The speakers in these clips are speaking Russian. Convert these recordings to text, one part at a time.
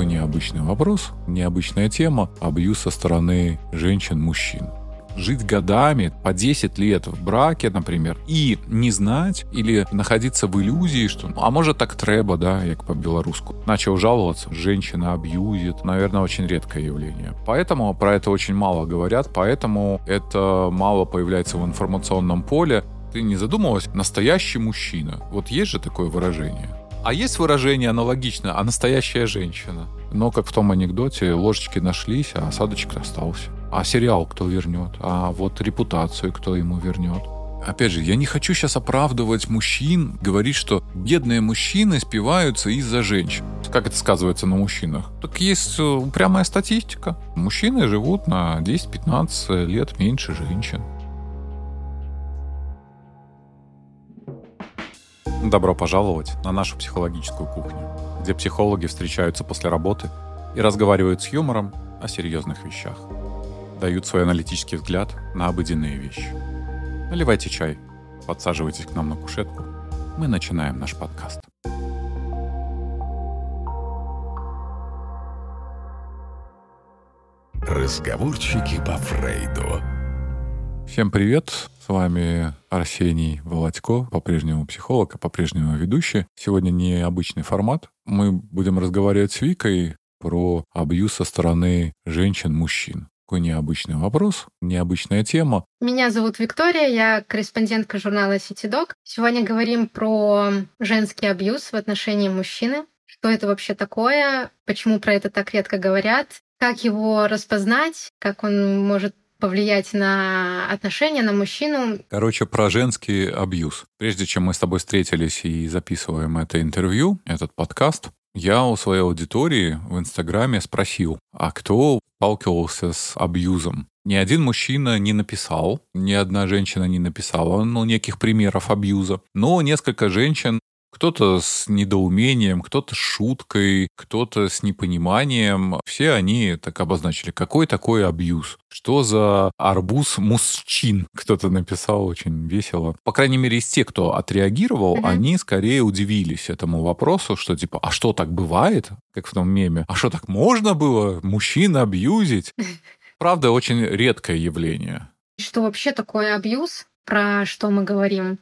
Такой необычный вопрос, необычная тема. Абьюз со стороны женщин-мужчин жить годами, по 10 лет в браке, например, и не знать или находиться в иллюзии, что, ну, а может так треба, да, як по-белоруску. Начал жаловаться, женщина абьюзит, наверное, очень редкое явление. Поэтому про это очень мало говорят, поэтому это мало появляется в информационном поле. Ты не задумывалась? Настоящий мужчина. Вот есть же такое выражение. А есть выражение аналогично, а настоящая женщина. Но, как в том анекдоте, ложечки нашлись, а осадочек остался. А сериал кто вернет? А вот репутацию кто ему вернет? Опять же, я не хочу сейчас оправдывать мужчин, говорить, что бедные мужчины спиваются из-за женщин. Как это сказывается на мужчинах? Так есть э, упрямая статистика. Мужчины живут на 10-15 лет меньше женщин. Добро пожаловать на нашу психологическую кухню, где психологи встречаются после работы и разговаривают с юмором о серьезных вещах дают свой аналитический взгляд на обыденные вещи. Наливайте чай, подсаживайтесь к нам на кушетку. Мы начинаем наш подкаст. Разговорчики по Фрейду. Всем привет! С вами Арсений Володько, по-прежнему психолог, а по-прежнему ведущий. Сегодня необычный формат. Мы будем разговаривать с Викой про абьюз со стороны женщин-мужчин. Такой необычный вопрос, необычная тема. Меня зовут Виктория, я корреспондентка журнала CityDog. Сегодня говорим про женский абьюз в отношении мужчины. Что это вообще такое? Почему про это так редко говорят? Как его распознать? Как он может повлиять на отношения, на мужчину. Короче, про женский абьюз. Прежде чем мы с тобой встретились и записываем это интервью, этот подкаст, я у своей аудитории в Инстаграме спросил, а кто сталкивался с абьюзом? Ни один мужчина не написал, ни одна женщина не написала, ну, неких примеров абьюза. Но несколько женщин кто-то с недоумением, кто-то с шуткой, кто-то с непониманием. Все они так обозначили, какой такой абьюз. Что за арбуз мужчин? Кто-то написал очень весело. По крайней мере, из тех, кто отреагировал, угу. они скорее удивились этому вопросу, что типа, а что так бывает? Как в том меме. А что так можно было мужчин абьюзить? Правда, очень редкое явление. Что вообще такое абьюз? Про что мы говорим?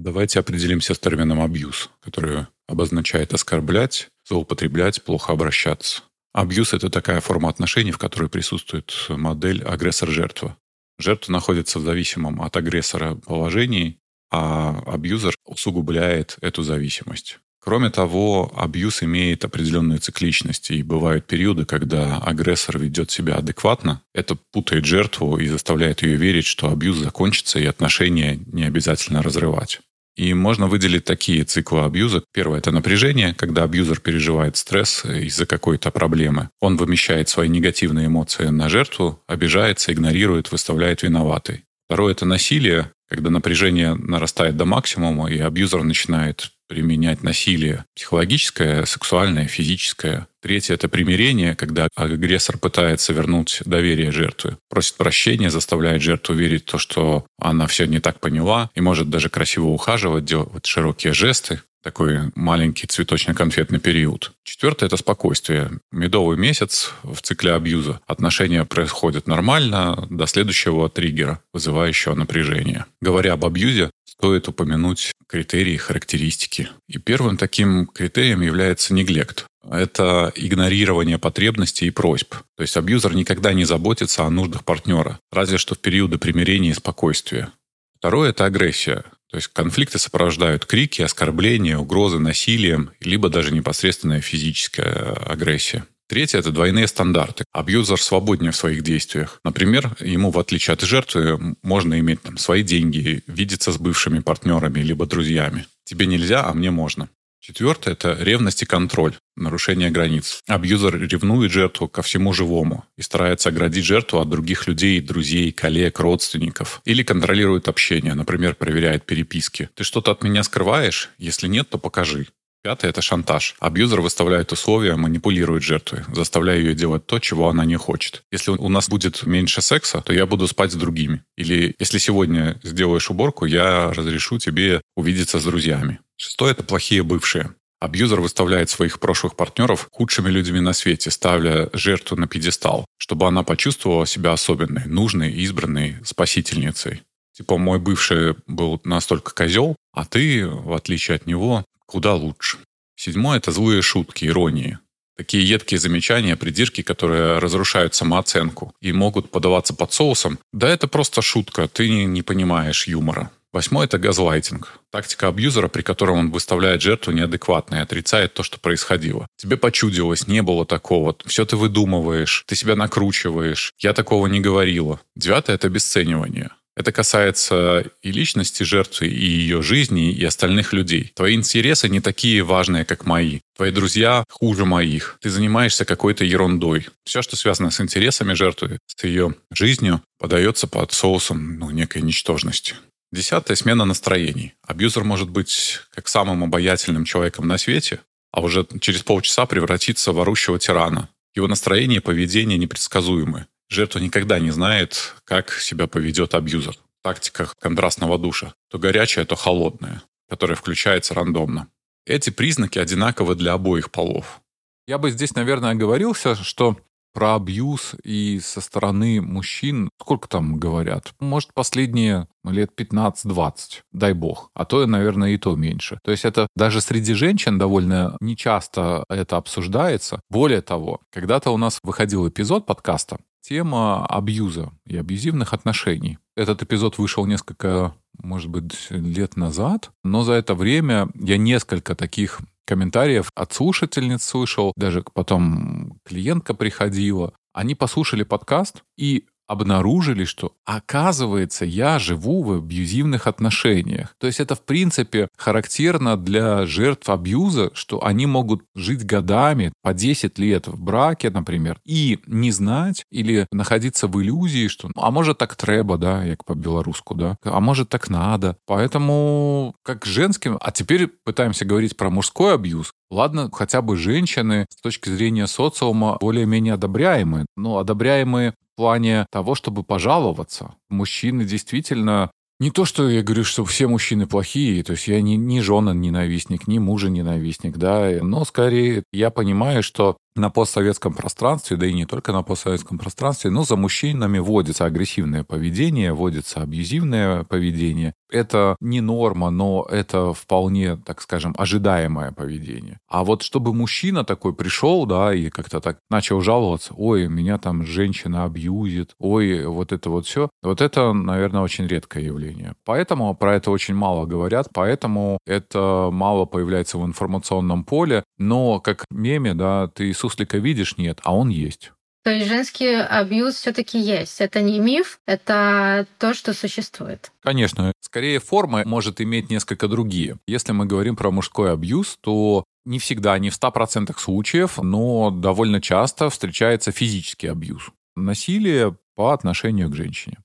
Давайте определимся с термином «абьюз», который обозначает оскорблять, злоупотреблять, плохо обращаться. Абьюз — это такая форма отношений, в которой присутствует модель агрессор-жертва. Жертва находится в зависимом от агрессора положении, а абьюзер усугубляет эту зависимость. Кроме того, абьюз имеет определенную цикличность, и бывают периоды, когда агрессор ведет себя адекватно. Это путает жертву и заставляет ее верить, что абьюз закончится, и отношения не обязательно разрывать. И можно выделить такие циклы абьюза. Первое – это напряжение, когда абьюзер переживает стресс из-за какой-то проблемы. Он вымещает свои негативные эмоции на жертву, обижается, игнорирует, выставляет виноватой. Второе – это насилие, когда напряжение нарастает до максимума, и абьюзер начинает применять насилие психологическое, сексуальное, физическое. Третье – это примирение, когда агрессор пытается вернуть доверие жертвы, просит прощения, заставляет жертву верить в то, что она все не так поняла, и может даже красиво ухаживать, делать широкие жесты такой маленький цветочно-конфетный период. Четвертое – это спокойствие. Медовый месяц в цикле абьюза. Отношения происходят нормально до следующего триггера, вызывающего напряжение. Говоря об абьюзе, стоит упомянуть критерии, характеристики. И первым таким критерием является неглект. Это игнорирование потребностей и просьб. То есть абьюзер никогда не заботится о нуждах партнера, разве что в периоды примирения и спокойствия. Второе – это агрессия. То есть конфликты сопровождают крики, оскорбления, угрозы насилием, либо даже непосредственная физическая агрессия. Третье – это двойные стандарты. Абьюзер свободнее в своих действиях. Например, ему, в отличие от жертвы, можно иметь там, свои деньги, видеться с бывшими партнерами либо друзьями. Тебе нельзя, а мне можно. Четвертое – это ревность и контроль, нарушение границ. Абьюзер ревнует жертву ко всему живому и старается оградить жертву от других людей, друзей, коллег, родственников. Или контролирует общение, например, проверяет переписки. Ты что-то от меня скрываешь? Если нет, то покажи. Пятое – это шантаж. Абьюзер выставляет условия, манипулирует жертвой, заставляя ее делать то, чего она не хочет. Если у нас будет меньше секса, то я буду спать с другими. Или если сегодня сделаешь уборку, я разрешу тебе увидеться с друзьями. Шестое – это плохие бывшие. Абьюзер выставляет своих прошлых партнеров худшими людьми на свете, ставля жертву на пьедестал, чтобы она почувствовала себя особенной, нужной, избранной спасительницей. Типа, мой бывший был настолько козел, а ты, в отличие от него, куда лучше. Седьмое – это злые шутки, иронии. Такие едкие замечания, придирки, которые разрушают самооценку и могут подаваться под соусом. Да это просто шутка, ты не понимаешь юмора. Восьмое – это газлайтинг. Тактика абьюзера, при котором он выставляет жертву неадекватно и отрицает то, что происходило. Тебе почудилось, не было такого. Все ты выдумываешь, ты себя накручиваешь. Я такого не говорила. Девятое – это обесценивание. Это касается и личности жертвы, и ее жизни, и остальных людей. Твои интересы не такие важные, как мои. Твои друзья хуже моих. Ты занимаешься какой-то ерундой. Все, что связано с интересами жертвы, с ее жизнью, подается под соусом ну, некой ничтожности. Десятая смена настроений. Абьюзер может быть как самым обаятельным человеком на свете, а уже через полчаса превратиться в орущего тирана. Его настроение и поведение непредсказуемы. Жертва никогда не знает, как себя поведет абьюзер. Тактика контрастного душа. То горячая, то холодная, которая включается рандомно. Эти признаки одинаковы для обоих полов. Я бы здесь, наверное, оговорился, что про абьюз и со стороны мужчин, сколько там говорят? Может, последние лет 15-20, дай бог. А то, наверное, и то меньше. То есть это даже среди женщин довольно нечасто это обсуждается. Более того, когда-то у нас выходил эпизод подкаста, тема абьюза и абьюзивных отношений. Этот эпизод вышел несколько, может быть, лет назад, но за это время я несколько таких комментариев от слушательниц слышал, даже потом клиентка приходила. Они послушали подкаст и обнаружили, что оказывается я живу в абьюзивных отношениях. То есть это в принципе характерно для жертв абьюза, что они могут жить годами, по 10 лет в браке, например, и не знать или находиться в иллюзии, что а может так треба, да, як по-белоруску, да, а может так надо. Поэтому как женским, а теперь пытаемся говорить про мужской абьюз, Ладно, хотя бы женщины с точки зрения социума более-менее одобряемые. Но одобряемые плане того, чтобы пожаловаться. Мужчины действительно не то, что я говорю, что все мужчины плохие, то есть я не, не жена ненавистник, не мужа ненавистник, да, но скорее я понимаю, что на постсоветском пространстве, да и не только на постсоветском пространстве, но за мужчинами вводится агрессивное поведение, вводится абьюзивное поведение. Это не норма, но это вполне, так скажем, ожидаемое поведение. А вот чтобы мужчина такой пришел, да, и как-то так начал жаловаться, ой, меня там женщина абьюзит, ой, вот это вот все, вот это, наверное, очень редкое явление. Поэтому про это очень мало говорят, поэтому это мало появляется в информационном поле, но как меме, да, ты суслика видишь? Нет, а он есть. То есть женский абьюз все-таки есть. Это не миф, это то, что существует. Конечно. Скорее, форма может иметь несколько другие. Если мы говорим про мужской абьюз, то не всегда, не в 100% случаев, но довольно часто встречается физический абьюз. Насилие по отношению к женщине.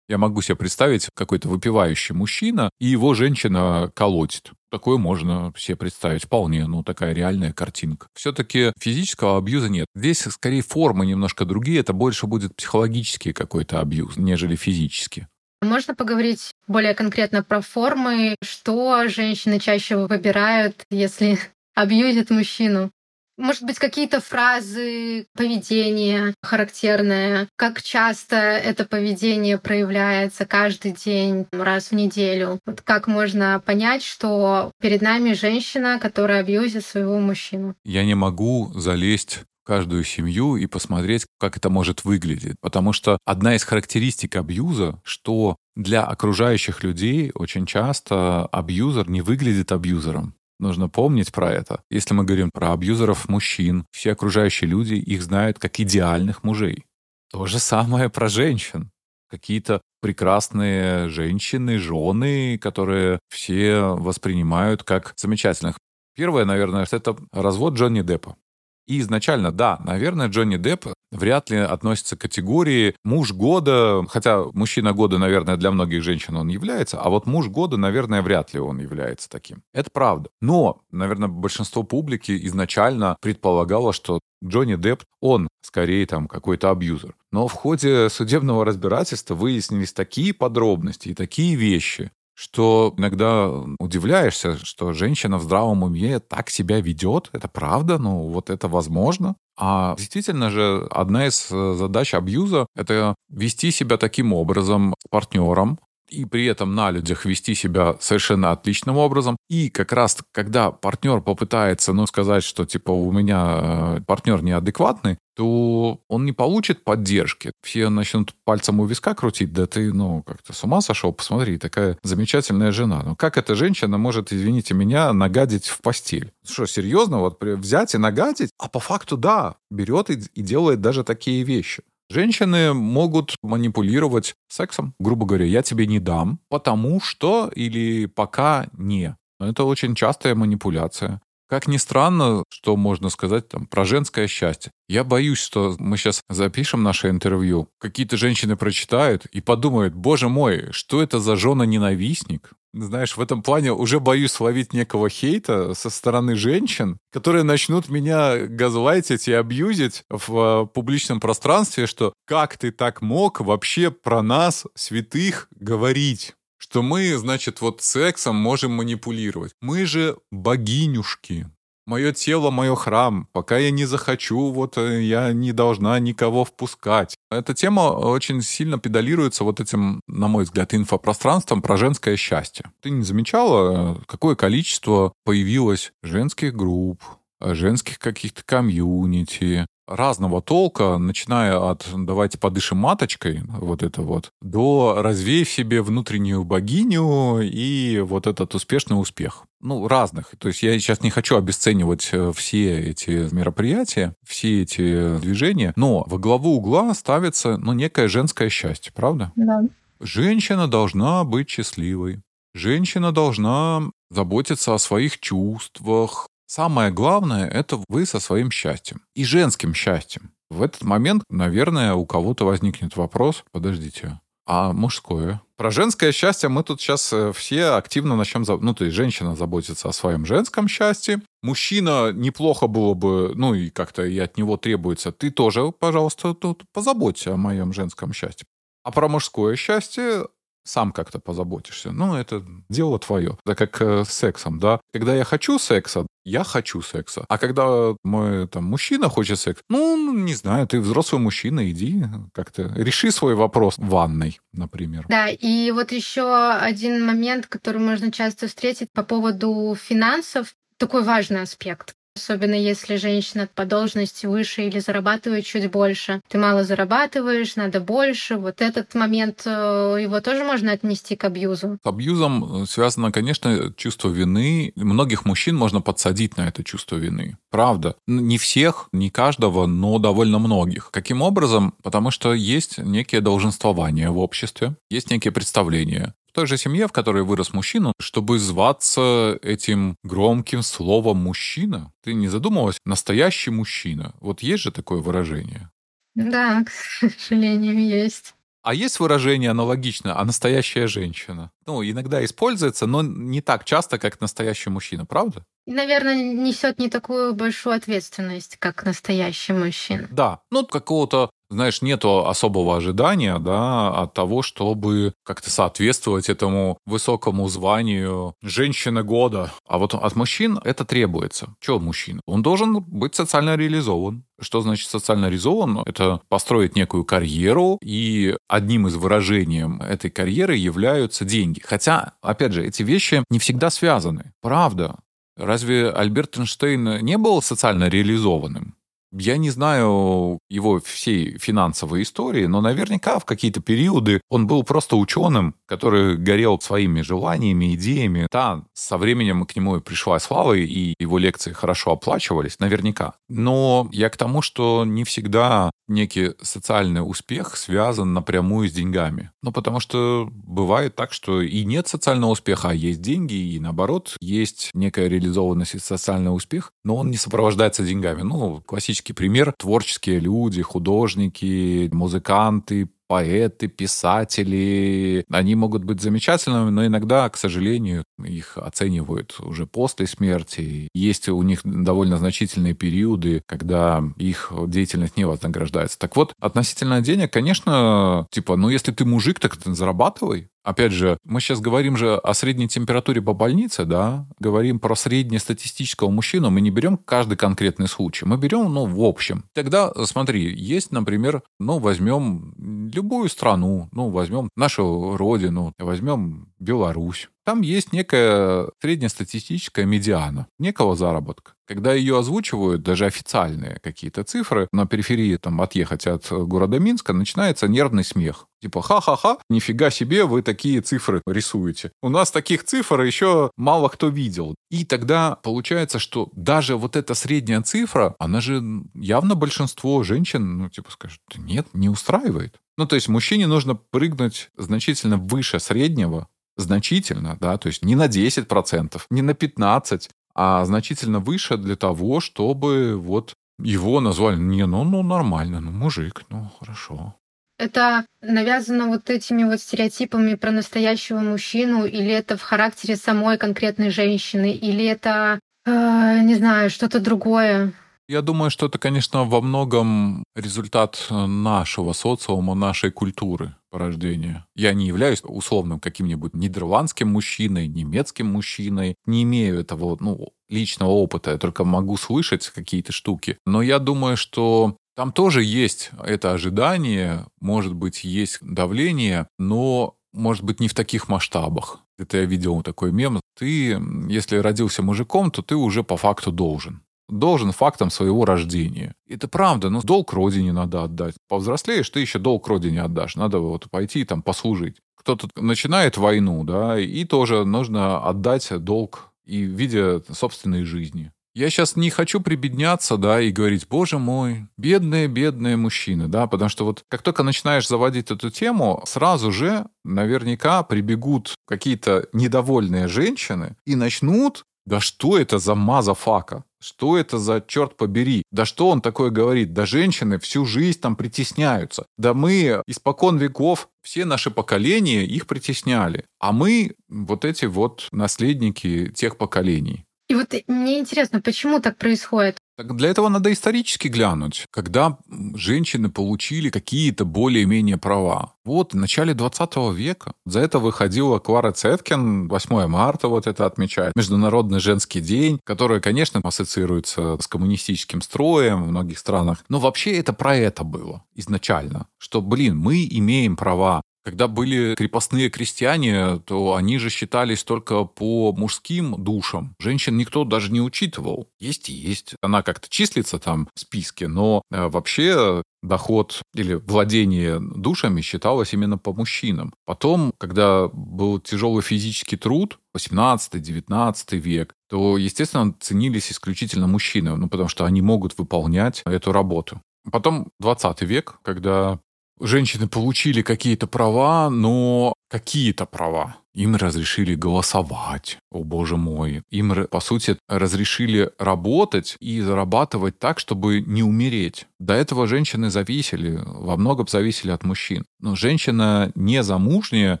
Я могу себе представить какой-то выпивающий мужчина, и его женщина колотит. Такое можно себе представить вполне, ну, такая реальная картинка. Все-таки физического абьюза нет. Здесь скорее формы немножко другие, это больше будет психологический какой-то абьюз, нежели физический. Можно поговорить более конкретно про формы, что женщины чаще выбирают, если абьюзят мужчину? Может быть, какие-то фразы, поведение характерное? Как часто это поведение проявляется каждый день, раз в неделю? Вот как можно понять, что перед нами женщина, которая абьюзит своего мужчину? Я не могу залезть каждую семью и посмотреть, как это может выглядеть. Потому что одна из характеристик абьюза, что для окружающих людей очень часто абьюзер не выглядит абьюзером. Нужно помнить про это. Если мы говорим про абьюзеров мужчин, все окружающие люди их знают как идеальных мужей. То же самое про женщин. Какие-то прекрасные женщины, жены, которые все воспринимают как замечательных. Первое, наверное, это развод Джонни Деппа. И изначально, да, наверное, Джонни Депп вряд ли относится к категории муж года, хотя мужчина года, наверное, для многих женщин он является, а вот муж года, наверное, вряд ли он является таким. Это правда. Но, наверное, большинство публики изначально предполагало, что Джонни Депп, он скорее там какой-то абьюзер. Но в ходе судебного разбирательства выяснились такие подробности и такие вещи, что иногда удивляешься, что женщина в здравом уме так себя ведет. Это правда? Ну, вот это возможно. А действительно же одна из э, задач абьюза — это вести себя таким образом с партнером, и при этом на людях вести себя совершенно отличным образом. И как раз, когда партнер попытается, ну, сказать, что, типа, у меня э, партнер неадекватный, то он не получит поддержки. Все начнут пальцем у виска крутить, да ты, ну, как-то с ума сошел, посмотри, такая замечательная жена. Ну, как эта женщина может, извините меня, нагадить в постель? Что, серьезно, вот взять и нагадить? А по факту, да, берет и, и делает даже такие вещи. Женщины могут манипулировать сексом, грубо говоря, я тебе не дам, потому что или пока не. Это очень частая манипуляция. Как ни странно, что можно сказать там про женское счастье. Я боюсь, что мы сейчас запишем наше интервью, какие-то женщины прочитают и подумают, боже мой, что это за жена-ненавистник? Знаешь, в этом плане уже боюсь словить некого хейта со стороны женщин, которые начнут меня газлайтить и абьюзить в э, публичном пространстве, что как ты так мог вообще про нас, святых, говорить? что мы, значит, вот сексом можем манипулировать. Мы же богинюшки. Мое тело, мое храм. Пока я не захочу, вот э, я не должна никого впускать. Эта тема очень сильно педалируется вот этим, на мой взгляд, инфопространством про женское счастье. Ты не замечала, какое количество появилось женских групп, женских каких-то комьюнити, разного толка, начиная от «давайте подышим маточкой», вот это вот, до «развей в себе внутреннюю богиню» и вот этот успешный успех. Ну, разных. То есть я сейчас не хочу обесценивать э, все эти мероприятия, все эти движения, но во главу угла ставится, ну, некое женское счастье, правда? Да. Женщина должна быть счастливой. Женщина должна заботиться о своих чувствах, Самое главное — это вы со своим счастьем. И женским счастьем. В этот момент, наверное, у кого-то возникнет вопрос, подождите, а мужское? Про женское счастье мы тут сейчас э, все активно начнем... Ну, то есть женщина заботится о своем женском счастье. Мужчина неплохо было бы, ну, и как-то и от него требуется. Ты тоже, пожалуйста, тут позаботься о моем женском счастье. А про мужское счастье сам как-то позаботишься. Ну, это дело твое. Это как э, с сексом, да. Когда я хочу секса, я хочу секса. А когда мой там мужчина хочет секс, ну, не знаю, ты взрослый мужчина, иди как-то реши свой вопрос в ванной, например. Да, и вот еще один момент, который можно часто встретить по поводу финансов, такой важный аспект. Особенно если женщина по должности выше или зарабатывает чуть больше. Ты мало зарабатываешь, надо больше. Вот этот момент, э, его тоже можно отнести к абьюзу. С абьюзом э, связано, конечно, чувство вины. Многих мужчин можно подсадить на это чувство вины. Правда. Не всех, не каждого, но довольно многих. Каким образом? Потому что есть некие долженствования в обществе, есть некие представления той же семье, в которой вырос мужчина, чтобы зваться этим громким словом «мужчина», ты не задумывалась? Настоящий мужчина. Вот есть же такое выражение? Да, к сожалению, есть. А есть выражение аналогичное, а настоящая женщина? Ну, иногда используется, но не так часто, как настоящий мужчина, правда? И, наверное, несет не такую большую ответственность, как настоящий мужчина. Да, ну какого-то знаешь, нету особого ожидания, да, от того, чтобы как-то соответствовать этому высокому званию женщины года. А вот от мужчин это требуется. Чего мужчина? Он должен быть социально реализован. Что значит социально реализован? Это построить некую карьеру, и одним из выражений этой карьеры являются деньги. Хотя, опять же, эти вещи не всегда связаны. Правда. Разве Альберт Эйнштейн не был социально реализованным? Я не знаю его всей финансовой истории, но наверняка в какие-то периоды он был просто ученым, который горел своими желаниями, идеями. Да, со временем к нему пришла слава, и его лекции хорошо оплачивались, наверняка. Но я к тому, что не всегда некий социальный успех связан напрямую с деньгами. Ну, потому что бывает так, что и нет социального успеха, а есть деньги, и наоборот, есть некая реализованность и социальный успех, но он не сопровождается деньгами. Ну, классический пример. Творческие люди, художники, музыканты, поэты, писатели, они могут быть замечательными, но иногда, к сожалению, их оценивают уже после смерти. Есть у них довольно значительные периоды, когда их деятельность не вознаграждается. Так вот, относительно денег, конечно, типа, ну если ты мужик, так ты зарабатывай. Опять же, мы сейчас говорим же о средней температуре по больнице, да, говорим про среднестатистического мужчину, мы не берем каждый конкретный случай, мы берем, ну, в общем. Тогда, смотри, есть, например, ну, возьмем любую страну, ну, возьмем нашу родину, возьмем Беларусь. Там есть некая среднестатистическая медиана, некого заработка. Когда ее озвучивают, даже официальные какие-то цифры, на периферии там отъехать от города Минска, начинается нервный смех. Типа, ха-ха-ха, нифига себе, вы такие цифры рисуете. У нас таких цифр еще мало кто видел. И тогда получается, что даже вот эта средняя цифра, она же явно большинство женщин, ну, типа, скажут, нет, не устраивает. Ну, то есть мужчине нужно прыгнуть значительно выше среднего, значительно, да, то есть не на 10%, не на 15%, а значительно выше для того, чтобы вот его назвали, не, ну, ну нормально, ну мужик, ну хорошо. Это навязано вот этими вот стереотипами про настоящего мужчину, или это в характере самой конкретной женщины, или это, э, не знаю, что-то другое? Я думаю, что это, конечно, во многом результат нашего социума, нашей культуры по рождению. Я не являюсь условным каким-нибудь нидерландским мужчиной, немецким мужчиной, не имею этого ну, личного опыта, я только могу слышать какие-то штуки. Но я думаю, что там тоже есть это ожидание, может быть, есть давление, но может быть, не в таких масштабах. Это я видел такой мем. Ты, если родился мужиком, то ты уже по факту должен должен фактом своего рождения. Это правда, но долг родине надо отдать. Повзрослеешь, ты еще долг родине отдашь. Надо вот пойти там послужить. Кто-то начинает войну, да, и тоже нужно отдать долг и в виде собственной жизни. Я сейчас не хочу прибедняться, да, и говорить, боже мой, бедные, бедные мужчины, да, потому что вот как только начинаешь заводить эту тему, сразу же наверняка прибегут какие-то недовольные женщины и начнут да что это за motherfucker? Что это за черт побери? Да что он такое говорит? Да женщины всю жизнь там притесняются. Да мы испокон веков, все наши поколения их притесняли. А мы вот эти вот наследники тех поколений. И вот мне интересно, почему так происходит? Так для этого надо исторически глянуть, когда женщины получили какие-то более-менее права. Вот в начале 20 века. За это выходила Клара Цеткин, 8 марта вот это отмечает, Международный женский день, который, конечно, ассоциируется с коммунистическим строем в многих странах. Но вообще это про это было изначально, что, блин, мы имеем права когда были крепостные крестьяне, то они же считались только по мужским душам. Женщин никто даже не учитывал. Есть и есть. Она как-то числится там в списке, но э, вообще доход или владение душами считалось именно по мужчинам. Потом, когда был тяжелый физический труд, 18-19 век, то, естественно, ценились исключительно мужчины, ну, потому что они могут выполнять эту работу. Потом 20 век, когда женщины получили какие-то права, но какие-то права. Им разрешили голосовать, о боже мой. Им, по сути, разрешили работать и зарабатывать так, чтобы не умереть. До этого женщины зависели, во многом зависели от мужчин. Но женщина не замужняя,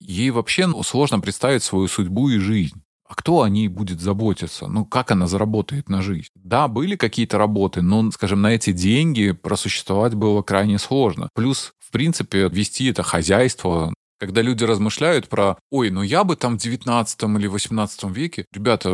ей вообще сложно представить свою судьбу и жизнь. А кто о ней будет заботиться? Ну, как она заработает на жизнь? Да, были какие-то работы, но, скажем, на эти деньги просуществовать было крайне сложно. Плюс в принципе, вести это хозяйство, когда люди размышляют про, ой, ну я бы там в 19 или 18 веке, ребята,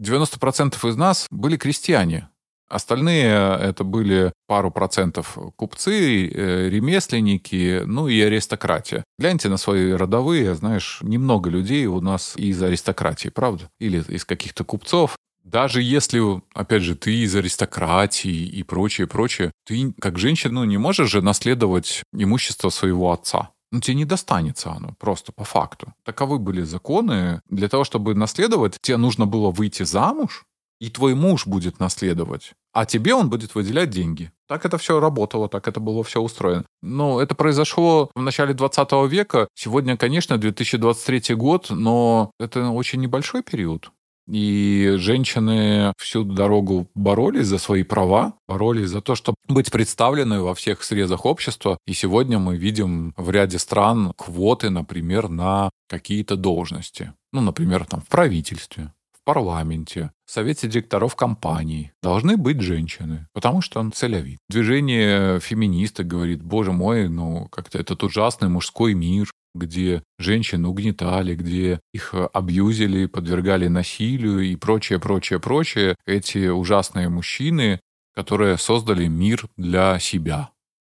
90% из нас были крестьяне. Остальные это были пару процентов купцы, э, ремесленники, ну и аристократия. Гляньте на свои родовые, знаешь, немного людей у нас из аристократии, правда? Или из каких-то купцов. Даже если, опять же, ты из аристократии и прочее, прочее, ты как женщина ну, не можешь же наследовать имущество своего отца. Ну, тебе не достанется оно, просто по факту. Таковы были законы. Для того, чтобы наследовать, тебе нужно было выйти замуж, и твой муж будет наследовать, а тебе он будет выделять деньги. Так это все работало, так это было все устроено. Но это произошло в начале 20 века. Сегодня, конечно, 2023 год, но это очень небольшой период. И женщины всю дорогу боролись за свои права, боролись за то, чтобы быть представлены во всех срезах общества. И сегодня мы видим в ряде стран квоты, например, на какие-то должности. Ну, например, там в правительстве, парламенте, совете директоров компаний должны быть женщины, потому что он целевит. Движение феминисток говорит, боже мой, ну как-то этот ужасный мужской мир, где женщин угнетали, где их абьюзили, подвергали насилию и прочее, прочее, прочее. Эти ужасные мужчины, которые создали мир для себя,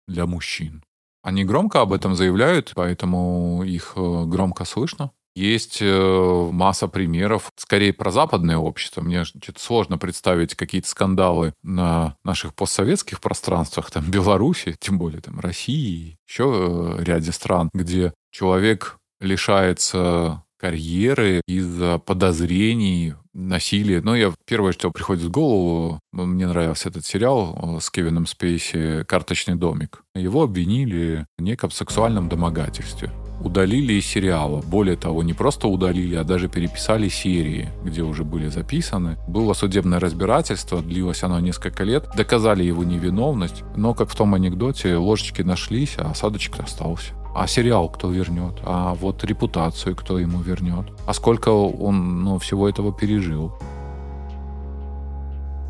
для мужчин. Они громко об этом заявляют, поэтому их э, громко слышно. Есть э, масса примеров, скорее про западное общество. Мне что-то сложно представить какие-то скандалы на наших постсоветских пространствах, там Беларуси, тем более там России, еще э, ряде стран, где человек лишается карьеры из-за подозрений, насилия. Но я первое, что приходит в голову, мне нравился этот сериал с Кевином Спейси «Карточный домик». Его обвинили в неком сексуальном домогательстве удалили из сериала. Более того, не просто удалили, а даже переписали серии, где уже были записаны. Было судебное разбирательство, длилось оно несколько лет. Доказали его невиновность, но, как в том анекдоте, ложечки нашлись, а осадочек остался. А сериал кто вернет? А вот репутацию кто ему вернет? А сколько он ну, всего этого пережил?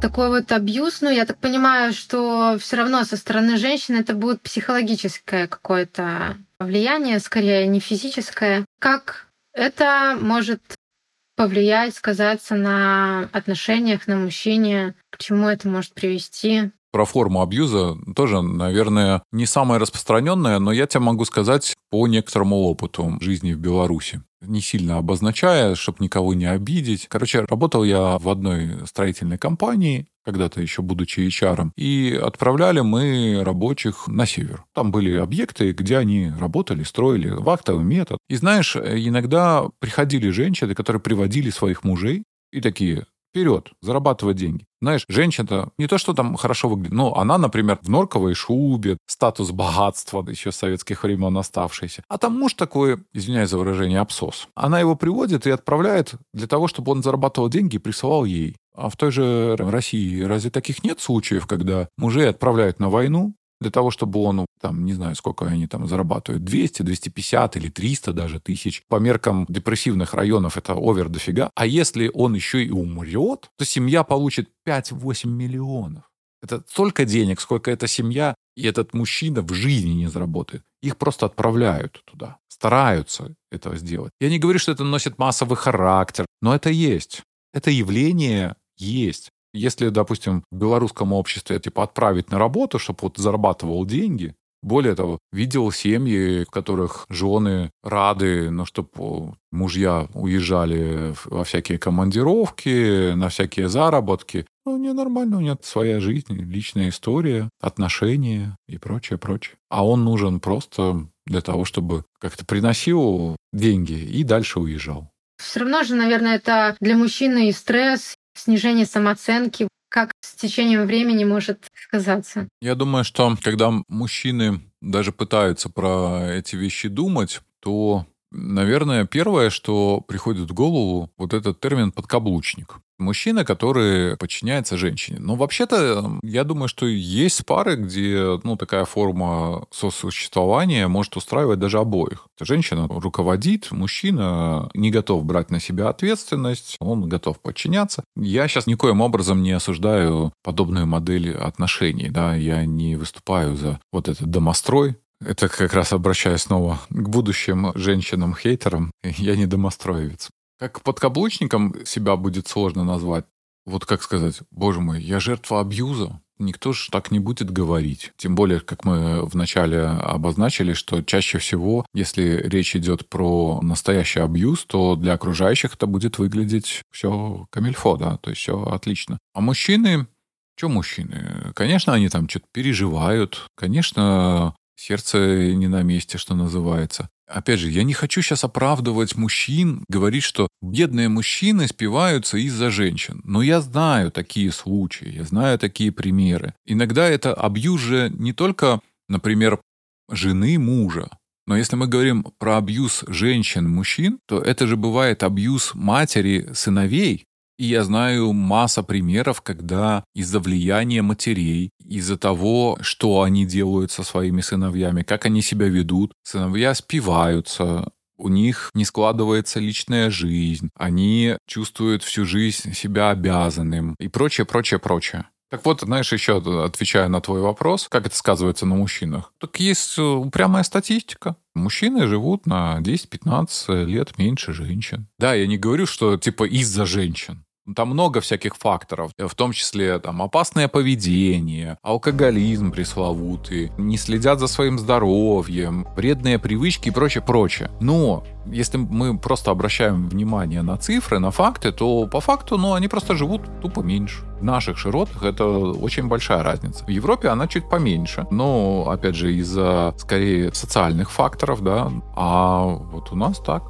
Такой вот абьюз, ну, я так понимаю, что все равно со стороны женщин это будет психологическое какое-то влияние, скорее не физическое. Как это может повлиять, сказаться на отношениях, на мужчине, к чему это может привести? Про форму абьюза тоже, наверное, не самая распространенная, но я тебе могу сказать по некоторому опыту жизни в Беларуси. Не сильно обозначая, чтобы никого не обидеть. Короче, работал я в одной строительной компании, когда-то еще будучи HR, и отправляли мы рабочих на север. Там были объекты, где они работали, строили вахтовый метод. И знаешь, иногда приходили женщины, которые приводили своих мужей, и такие, вперед, зарабатывать деньги. Знаешь, женщина не то, что там хорошо выглядит, но она, например, в норковой шубе, статус богатства еще с советских времен оставшийся. А там муж такой, извиняюсь за выражение, абсос. Она его приводит и отправляет для того, чтобы он зарабатывал деньги и присылал ей. А в той же России разве таких нет случаев, когда мужей отправляют на войну, для того, чтобы он, ну, там, не знаю, сколько они там зарабатывают, 200, 250 или 300 даже тысяч. По меркам депрессивных районов это овер дофига. А если он еще и умрет, то семья получит 5-8 миллионов. Это столько денег, сколько эта семья и этот мужчина в жизни не заработает. Их просто отправляют туда, стараются этого сделать. Я не говорю, что это носит массовый характер, но это есть. Это явление есть. Если, допустим, в белорусском обществе типа отправить на работу, чтобы вот зарабатывал деньги, более того, видел семьи, в которых жены рады, ну, чтобы мужья уезжали во всякие командировки, на всякие заработки. Ну, ненормально, у него своя жизнь, личная история, отношения и прочее, прочее. А он нужен просто для того, чтобы как-то приносил деньги и дальше уезжал. Все равно же, наверное, это для мужчины и стресс, снижение самооценки, как с течением времени может сказаться? Я думаю, что когда мужчины даже пытаются про эти вещи думать, то Наверное, первое, что приходит в голову, вот этот термин «подкаблучник». Мужчина, который подчиняется женщине. Но вообще-то, я думаю, что есть пары, где ну, такая форма сосуществования может устраивать даже обоих. Женщина руководит, мужчина не готов брать на себя ответственность, он готов подчиняться. Я сейчас никоим образом не осуждаю подобную модель отношений. Да? Я не выступаю за вот этот домострой, это как раз обращаясь снова к будущим женщинам-хейтерам. Я не домостроевец. Как подкаблучником себя будет сложно назвать. Вот как сказать, боже мой, я жертва абьюза. Никто же так не будет говорить. Тем более, как мы вначале обозначили, что чаще всего, если речь идет про настоящий абьюз, то для окружающих это будет выглядеть все камильфо, да, то есть все отлично. А мужчины, что мужчины? Конечно, они там что-то переживают. Конечно, Сердце не на месте, что называется. Опять же, я не хочу сейчас оправдывать мужчин, говорить, что бедные мужчины спиваются из-за женщин. Но я знаю такие случаи, я знаю такие примеры. Иногда это абьюз же не только, например, жены мужа, но если мы говорим про абьюз женщин, мужчин, то это же бывает абьюз матери, сыновей, и я знаю масса примеров, когда из-за влияния матерей, из-за того, что они делают со своими сыновьями, как они себя ведут, сыновья спиваются, у них не складывается личная жизнь, они чувствуют всю жизнь себя обязанным и прочее, прочее, прочее. Так вот, знаешь, еще отвечая на твой вопрос, как это сказывается на мужчинах. Так есть э, упрямая статистика. Мужчины живут на 10-15 лет меньше женщин. Да, я не говорю, что типа из-за женщин. Там много всяких факторов, в том числе там опасное поведение, алкоголизм пресловутый, не следят за своим здоровьем, вредные привычки и прочее, прочее. Но если мы просто обращаем внимание на цифры, на факты, то по факту, ну, они просто живут тупо меньше. В наших широтах это очень большая разница. В Европе она чуть поменьше, но, опять же, из-за, скорее, социальных факторов, да, а вот у нас так.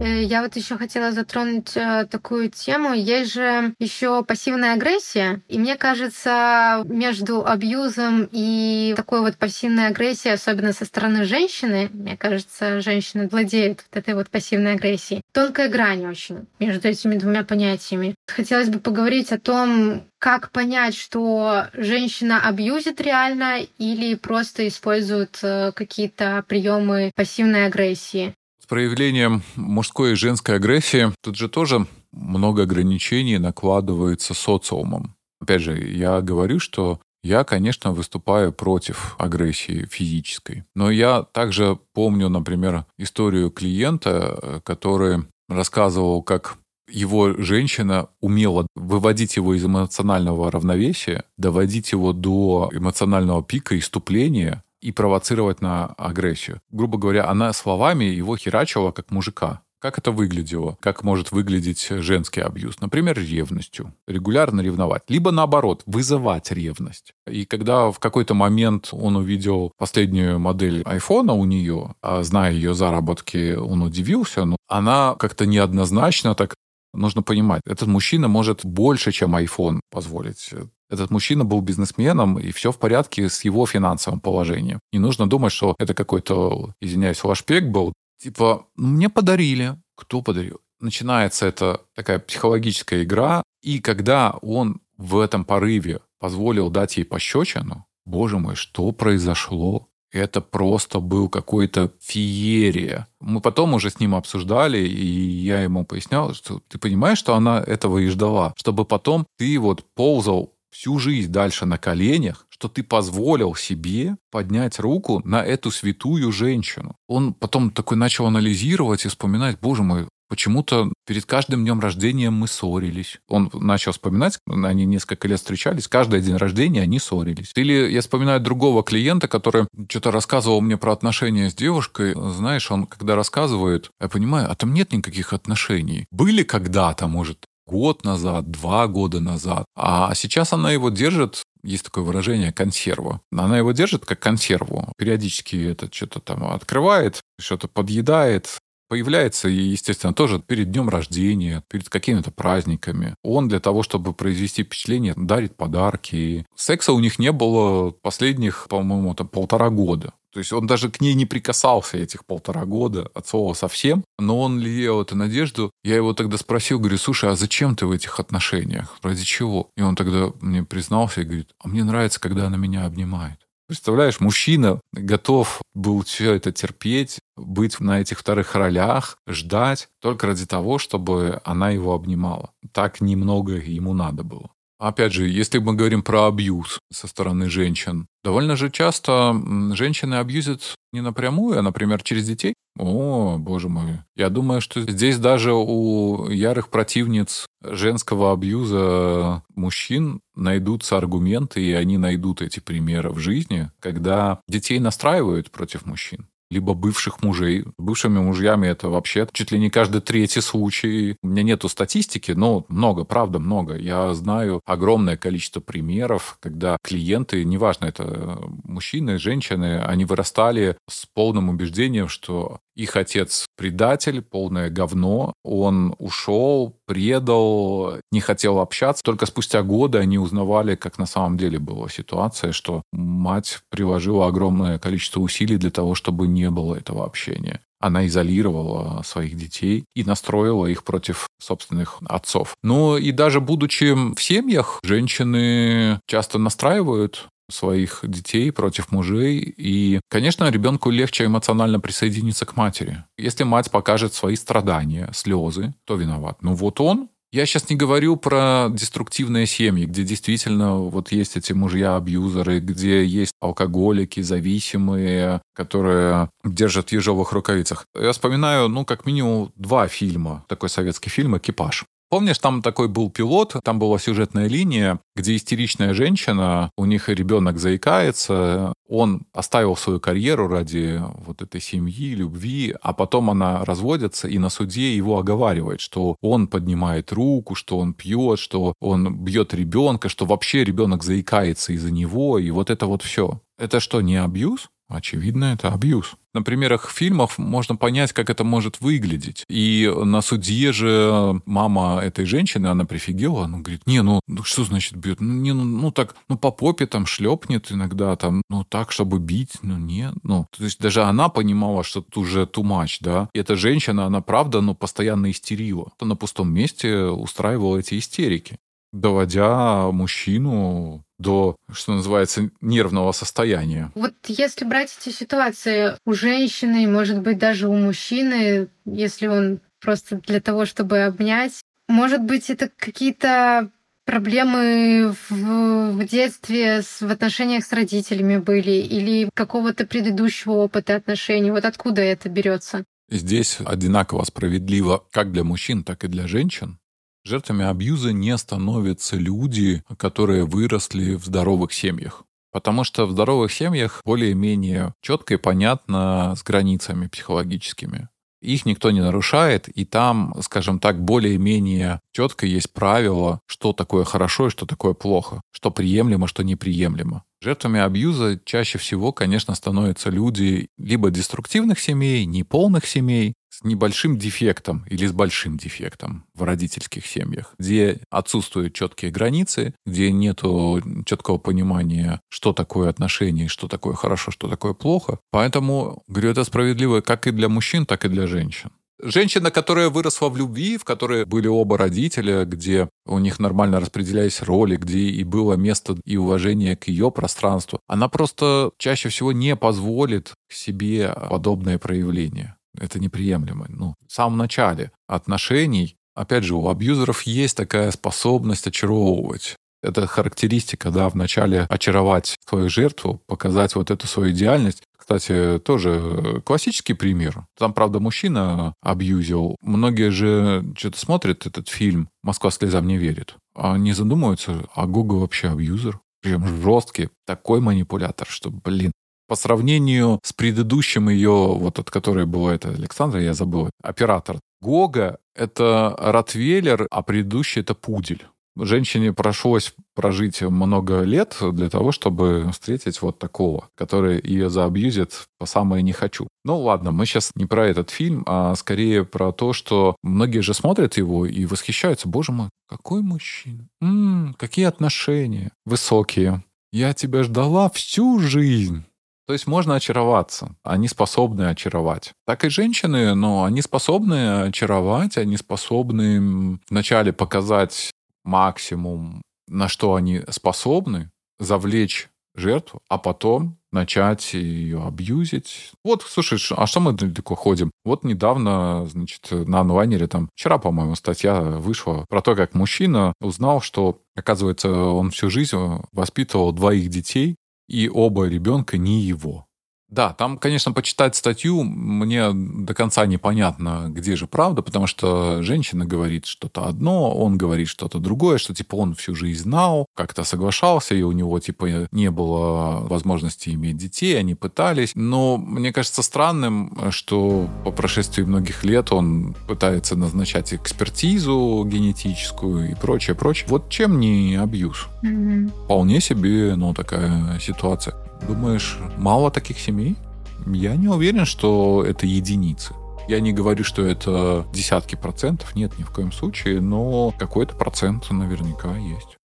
Э, я вот еще хотела затронуть э, такую тему. Есть же еще пассивная агрессия. И мне кажется, между абьюзом и такой вот пассивной агрессией, особенно со стороны женщины, мне кажется, женщины владеют вот этой вот пассивной агрессией. Тонкая грань очень между этими двумя понятиями. Хотелось бы поговорить о том, как понять, что женщина абьюзит реально или просто использует э, какие-то приемы пассивной агрессии проявлением мужской и женской агрессии тут же тоже много ограничений накладывается социумом. Опять же, я говорю, что я, конечно, выступаю против агрессии физической. Но я также помню, например, историю клиента, который рассказывал, как его женщина умела выводить его из эмоционального равновесия, доводить его до эмоционального пика иступления, и провоцировать на агрессию. Грубо говоря, она словами его херачила как мужика. Как это выглядело? Как может выглядеть женский абьюз? Например, ревностью. Регулярно ревновать. Либо наоборот, вызывать ревность. И когда в какой-то момент он увидел последнюю модель айфона у нее, а зная ее заработки, он удивился, но она как-то неоднозначно так нужно понимать, этот мужчина может больше, чем iPhone позволить. Этот мужчина был бизнесменом, и все в порядке с его финансовым положением. Не нужно думать, что это какой-то, извиняюсь, флашпек был. Типа, мне подарили. Кто подарил? Начинается это такая психологическая игра, и когда он в этом порыве позволил дать ей пощечину, боже мой, что произошло? Это просто был какой-то феерия. Мы потом уже с ним обсуждали, и я ему пояснял, что ты понимаешь, что она этого и ждала, чтобы потом ты вот ползал всю жизнь дальше на коленях, что ты позволил себе поднять руку на эту святую женщину. Он потом такой начал анализировать и вспоминать, боже мой, Почему-то перед каждым днем рождения мы ссорились. Он начал вспоминать, они несколько лет встречались, каждый день рождения они ссорились. Или я вспоминаю другого клиента, который что-то рассказывал мне про отношения с девушкой. Знаешь, он когда рассказывает, я понимаю, а там нет никаких отношений. Были когда-то, может, год назад, два года назад. А сейчас она его держит есть такое выражение консерва. Она его держит как консерву. Периодически это что-то там открывает, что-то подъедает, появляется, и, естественно, тоже перед днем рождения, перед какими-то праздниками. Он для того, чтобы произвести впечатление, дарит подарки. Секса у них не было последних, по-моему, там, полтора года. То есть он даже к ней не прикасался этих полтора года от слова совсем, но он лелеял эту надежду. Я его тогда спросил, говорю, слушай, а зачем ты в этих отношениях? Ради чего? И он тогда мне признался и говорит, а мне нравится, когда она меня обнимает. Представляешь, мужчина готов был все это терпеть, быть на этих вторых ролях, ждать только ради того, чтобы она его обнимала. Так немного ему надо было. Опять же, если мы говорим про абьюз со стороны женщин, довольно же часто женщины абьюзят не напрямую, а, например, через детей. О, боже мой. Я думаю, что здесь даже у ярых противниц женского абьюза мужчин найдутся аргументы, и они найдут эти примеры в жизни, когда детей настраивают против мужчин либо бывших мужей. Бывшими мужьями это вообще чуть ли не каждый третий случай. У меня нету статистики, но много, правда, много. Я знаю огромное количество примеров, когда клиенты, неважно, это мужчины, женщины, они вырастали с полным убеждением, что их отец предатель, полное говно. Он ушел, предал, не хотел общаться. Только спустя годы они узнавали, как на самом деле была ситуация, что мать приложила огромное количество усилий для того, чтобы не было этого общения. Она изолировала своих детей и настроила их против собственных отцов. Но и даже будучи в семьях, женщины часто настраивают своих детей против мужей. И, конечно, ребенку легче эмоционально присоединиться к матери. Если мать покажет свои страдания, слезы, кто виноват? Ну вот он, я сейчас не говорю про деструктивные семьи, где действительно вот есть эти мужья-абьюзеры, где есть алкоголики, зависимые, которые держат в ежовых рукавицах. Я вспоминаю, ну, как минимум два фильма, такой советский фильм «Экипаж». Помнишь, там такой был пилот, там была сюжетная линия, где истеричная женщина, у них ребенок заикается, он оставил свою карьеру ради вот этой семьи, любви, а потом она разводится и на суде его оговаривает, что он поднимает руку, что он пьет, что он бьет ребенка, что вообще ребенок заикается из-за него, и вот это вот все. Это что, не абьюз? Очевидно, это абьюз. На примерах фильмов можно понять, как это может выглядеть. И на суде же мама этой женщины, она прифигела, она говорит, не, ну, ну что значит бьет? Ну, не, ну, ну так, ну по попе там шлепнет иногда, там, ну так, чтобы бить, ну нет, ну. То есть даже она понимала, что это уже much, да. И эта женщина, она правда, ну, постоянно истерила. На пустом месте устраивала эти истерики доводя мужчину до, что называется, нервного состояния. Вот если брать эти ситуации у женщины, может быть, даже у мужчины, если он просто для того, чтобы обнять, может быть, это какие-то проблемы в, в детстве с, в отношениях с родителями были или какого-то предыдущего опыта отношений? Вот откуда это берется? Здесь одинаково справедливо как для мужчин, так и для женщин. Жертвами абьюза не становятся люди, которые выросли в здоровых семьях. Потому что в здоровых семьях более-менее четко и понятно с границами психологическими. Их никто не нарушает, и там, скажем так, более-менее четко есть правило, что такое хорошо и что такое плохо, что приемлемо, что неприемлемо. Жертвами абьюза чаще всего, конечно, становятся люди либо деструктивных семей, неполных семей, с небольшим дефектом или с большим дефектом в родительских семьях, где отсутствуют четкие границы, где нет четкого понимания, что такое отношения, что такое хорошо, что такое плохо. Поэтому, говорю, это справедливо как и для мужчин, так и для женщин. Женщина, которая выросла в любви, в которой были оба родителя, где у них нормально распределялись роли, где и было место и уважение к ее пространству, она просто чаще всего не позволит себе подобное проявление. Это неприемлемо. Ну, в самом начале отношений, опять же, у абьюзеров есть такая способность очаровывать. Это характеристика, да, вначале очаровать свою жертву, показать вот эту свою идеальность. Кстати, тоже классический пример. Там, правда, мужчина абьюзил. Многие же что-то смотрят этот фильм «Москва слезам не верит». А не задумываются, а Гога вообще абьюзер. Прям жесткий, такой манипулятор, что, блин, по сравнению с предыдущим ее, вот от которой была это Александра, я забыл, оператор. Гога — это Ротвейлер, а предыдущий — это Пудель. Женщине пришлось прожить много лет для того, чтобы встретить вот такого, который ее заабьюзит по самое не хочу. Ну ладно, мы сейчас не про этот фильм, а скорее про то, что многие же смотрят его и восхищаются. Боже мой, какой мужчина. М-м, какие отношения высокие. Я тебя ждала всю жизнь. То есть можно очароваться. Они способны очаровать. Так и женщины, но они способны очаровать, они способны вначале показать максимум, на что они способны, завлечь жертву, а потом начать ее абьюзить. Вот, слушай, а что мы далеко ходим? Вот недавно, значит, на онлайнере там, вчера, по-моему, статья вышла про то, как мужчина узнал, что, оказывается, он всю жизнь воспитывал двоих детей, и оба ребенка не его. Да, там, конечно, почитать статью мне до конца непонятно, где же правда, потому что женщина говорит что-то одно, он говорит что-то другое, что типа он всю жизнь знал, как-то соглашался, и у него типа не было возможности иметь детей, они пытались. Но мне кажется странным, что по прошествии многих лет он пытается назначать экспертизу генетическую и прочее, прочее. Вот чем не абьюз? Mm-hmm. Вполне себе, ну, такая ситуация. Думаешь, мало таких семей? Я не уверен, что это единицы. Я не говорю, что это десятки процентов, нет, ни в коем случае, но какой-то процент наверняка есть.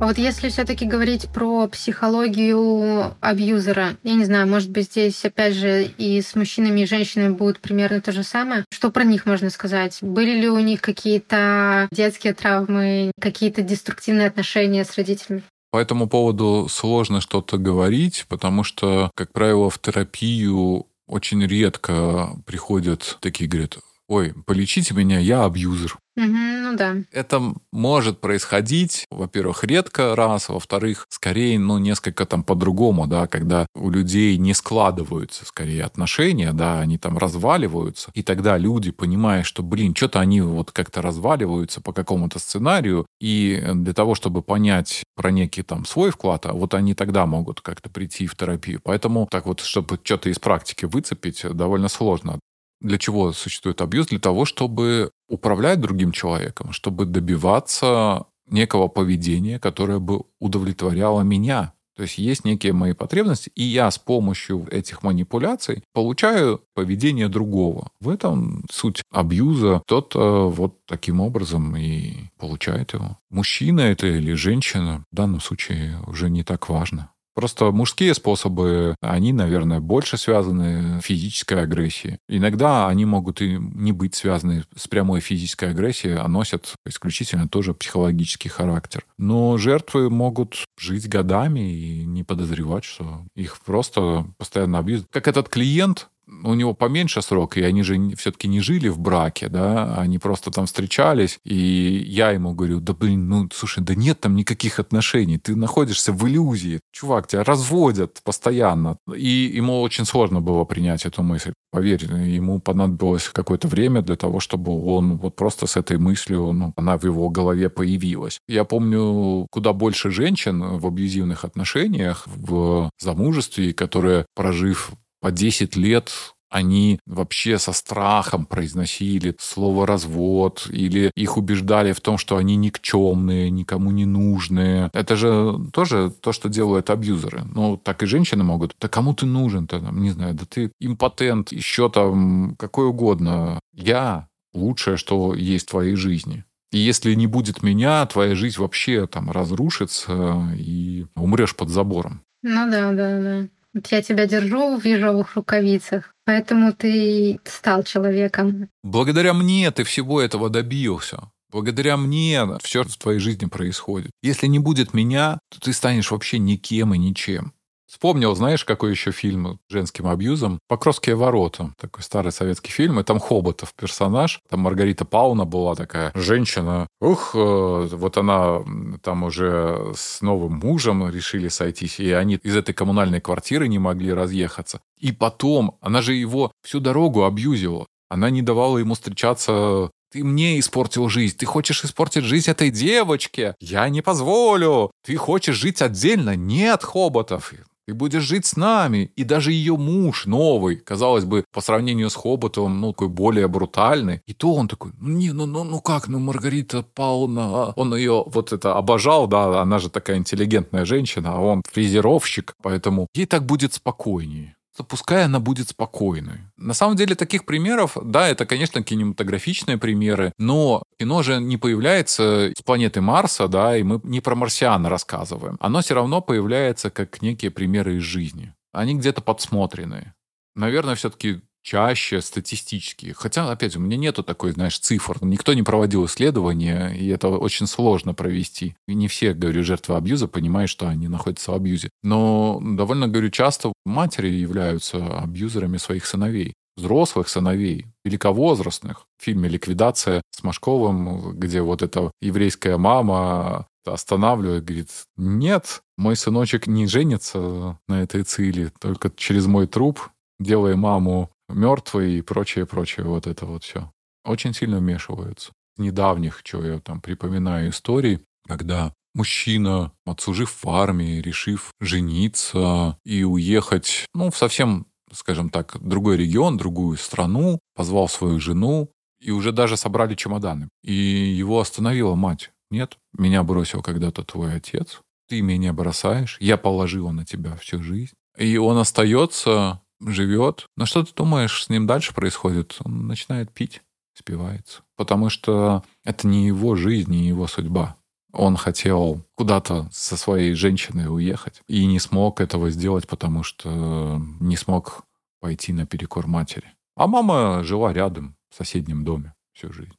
А вот если все-таки говорить про психологию абьюзера, я не знаю, может быть, здесь, опять же, и с мужчинами, и женщинами будет примерно то же самое. Что про них можно сказать? Были ли у них какие-то детские травмы, какие-то деструктивные отношения с родителями? По этому поводу сложно что-то говорить, потому что, как правило, в терапию очень редко приходят такие, говорят, ой, полечите меня, я абьюзер. Угу, ну да. Это может происходить, во-первых, редко раз, во-вторых, скорее, ну, несколько там по-другому, да, когда у людей не складываются, скорее, отношения, да, они там разваливаются, и тогда люди, понимая, что, блин, что-то они вот как-то разваливаются по какому-то сценарию, и для того, чтобы понять про некий там свой вклад, а вот они тогда могут как-то прийти в терапию. Поэтому так вот, чтобы что-то из практики выцепить, довольно сложно. Для чего существует абьюз? Для того, чтобы управлять другим человеком, чтобы добиваться некого поведения, которое бы удовлетворяло меня. То есть есть некие мои потребности, и я с помощью этих манипуляций получаю поведение другого. В этом суть абьюза. Кто-то вот таким образом и получает его. Мужчина это или женщина, в данном случае уже не так важно. Просто мужские способы, они, наверное, больше связаны с физической агрессией. Иногда они могут и не быть связаны с прямой физической агрессией, а носят исключительно тоже психологический характер. Но жертвы могут жить годами и не подозревать, что их просто постоянно абьюзят. Как этот клиент, у него поменьше срок, и они же все-таки не жили в браке, да, они просто там встречались, и я ему говорю, да блин, ну слушай, да нет там никаких отношений, ты находишься в иллюзии, чувак, тебя разводят постоянно. И ему очень сложно было принять эту мысль. Поверь, ему понадобилось какое-то время для того, чтобы он вот просто с этой мыслью, ну, она в его голове появилась. Я помню куда больше женщин в абьюзивных отношениях, в замужестве, которые, прожив по 10 лет они вообще со страхом произносили слово «развод» или их убеждали в том, что они никчемные, никому не нужные. Это же тоже то, что делают абьюзеры. Ну, так и женщины могут. Да кому ты нужен-то? Не знаю, да ты импотент, еще там какой угодно. Я лучшее, что есть в твоей жизни. И если не будет меня, твоя жизнь вообще там разрушится и умрешь под забором. Ну да, да, да. Вот я тебя держу в ежовых рукавицах, поэтому ты стал человеком. Благодаря мне ты всего этого добился. Благодаря мне все в твоей жизни происходит. Если не будет меня, то ты станешь вообще никем и ничем. Вспомнил, знаешь, какой еще фильм с женским абьюзом? «Покровские ворота». Такой старый советский фильм. И там Хоботов персонаж. Там Маргарита Пауна была такая женщина. Ух, э, вот она там уже с новым мужем решили сойтись. И они из этой коммунальной квартиры не могли разъехаться. И потом, она же его всю дорогу абьюзила. Она не давала ему встречаться ты мне испортил жизнь. Ты хочешь испортить жизнь этой девочке? Я не позволю. Ты хочешь жить отдельно? Нет, Хоботов. Ты будешь жить с нами. И даже ее муж новый, казалось бы, по сравнению с Хоботовым, ну, такой более брутальный. И то он такой, ну, не, ну, ну, ну как, ну, Маргарита Павловна, а?» он ее вот это обожал, да, она же такая интеллигентная женщина, а он фрезеровщик, поэтому ей так будет спокойнее пускай она будет спокойной. На самом деле таких примеров, да, это, конечно, кинематографичные примеры, но кино же не появляется с планеты Марса, да, и мы не про марсиан рассказываем. Оно все равно появляется как некие примеры из жизни. Они где-то подсмотрены. Наверное, все-таки чаще статистически. Хотя, опять же, у меня нету такой, знаешь, цифр. Никто не проводил исследования, и это очень сложно провести. И не все, говорю, жертвы абьюза понимают, что они находятся в абьюзе. Но довольно, говорю, часто матери являются абьюзерами своих сыновей взрослых сыновей, великовозрастных. В фильме «Ликвидация» с Машковым, где вот эта еврейская мама останавливает, говорит, нет, мой сыночек не женится на этой цели, только через мой труп, делая маму мертвый и прочее, прочее, вот это вот все. Очень сильно вмешиваются. Недавних, что я там припоминаю истории, когда мужчина, отслужив в армии, решив жениться и уехать, ну, в совсем, скажем так, другой регион, другую страну, позвал свою жену, и уже даже собрали чемоданы. И его остановила мать. Нет, меня бросил когда-то твой отец, ты меня бросаешь, я положила на тебя всю жизнь. И он остается живет. Но что ты думаешь, с ним дальше происходит? Он начинает пить, спивается. Потому что это не его жизнь, не его судьба. Он хотел куда-то со своей женщиной уехать и не смог этого сделать, потому что не смог пойти наперекор матери. А мама жила рядом, в соседнем доме всю жизнь.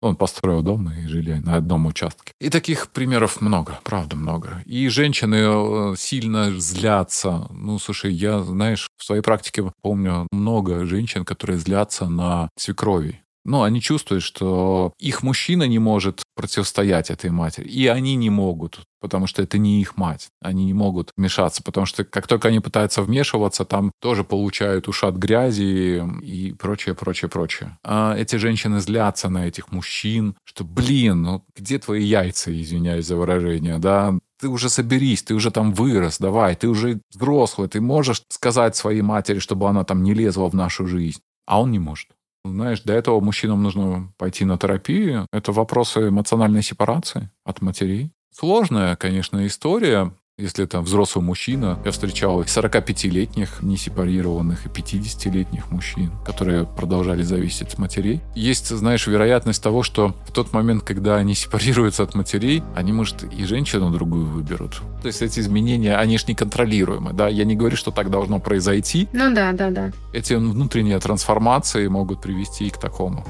Он построил дом и жили на одном участке. И таких примеров много, правда много. И женщины э, сильно злятся. Ну, слушай, я, знаешь, в своей практике помню много женщин, которые злятся на свекрови. Ну, они чувствуют, что их мужчина не может противостоять этой матери. И они не могут, потому что это не их мать. Они не могут вмешаться, потому что как только они пытаются вмешиваться, там тоже получают ушат грязи и прочее, прочее, прочее. А эти женщины злятся на этих мужчин, что, блин, ну где твои яйца, извиняюсь за выражение, да? Ты уже соберись, ты уже там вырос, давай, ты уже взрослый, ты можешь сказать своей матери, чтобы она там не лезла в нашу жизнь. А он не может. Знаешь, для этого мужчинам нужно пойти на терапию. Это вопросы эмоциональной сепарации от матерей. Сложная, конечно, история. Если это взрослый мужчина, я встречал 45-летних несепарированных и 50-летних мужчин, которые продолжали зависеть от матерей. Есть, знаешь, вероятность того, что в тот момент, когда они сепарируются от матерей, они, может, и женщину другую выберут. То есть эти изменения, они же неконтролируемы, да? Я не говорю, что так должно произойти. Ну да, да, да. Эти внутренние трансформации могут привести и к такому.